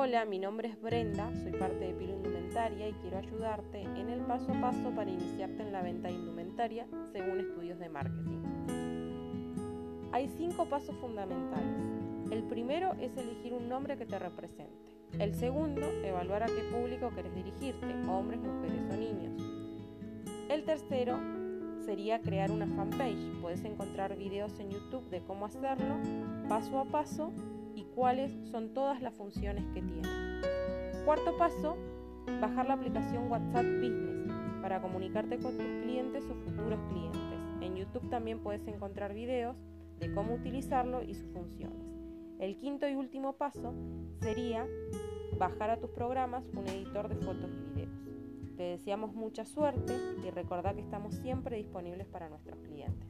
Hola, mi nombre es Brenda, soy parte de Pilo Indumentaria y quiero ayudarte en el paso a paso para iniciarte en la venta de indumentaria según estudios de marketing. Hay cinco pasos fundamentales. El primero es elegir un nombre que te represente. El segundo, evaluar a qué público quieres dirigirte, hombres, mujeres o niños. El tercero sería crear una fanpage. Puedes encontrar videos en YouTube de cómo hacerlo paso a paso y cuáles son todas las funciones que tiene. Cuarto paso, bajar la aplicación WhatsApp Business para comunicarte con tus clientes o futuros clientes. En YouTube también puedes encontrar videos de cómo utilizarlo y sus funciones. El quinto y último paso sería bajar a tus programas un editor de fotos y videos. Te deseamos mucha suerte y recordá que estamos siempre disponibles para nuestros clientes.